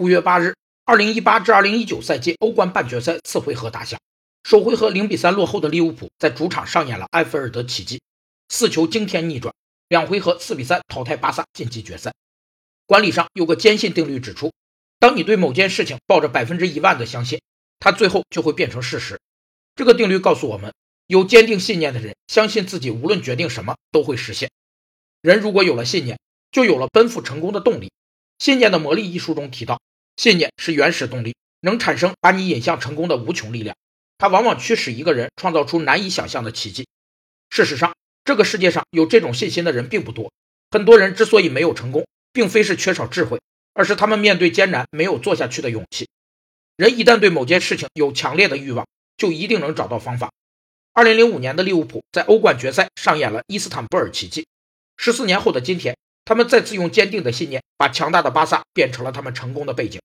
五月八日，二零一八至二零一九赛季欧冠半决赛次回合打响，首回合零比三落后的利物浦在主场上演了埃菲尔德奇迹，四球惊天逆转，两回合四比三淘汰巴萨晋级决赛。管理上有个坚信定律指出，当你对某件事情抱着百分之一万的相信，它最后就会变成事实。这个定律告诉我们，有坚定信念的人相信自己无论决定什么都会实现。人如果有了信念，就有了奔赴成功的动力。《信念的魔力》一书中提到。信念是原始动力，能产生把你引向成功的无穷力量。它往往驱使一个人创造出难以想象的奇迹。事实上，这个世界上有这种信心的人并不多。很多人之所以没有成功，并非是缺少智慧，而是他们面对艰难没有做下去的勇气。人一旦对某件事情有强烈的欲望，就一定能找到方法。二零零五年的利物浦在欧冠决赛上演了伊斯坦布尔奇迹。十四年后的今天，他们再次用坚定的信念把强大的巴萨变成了他们成功的背景。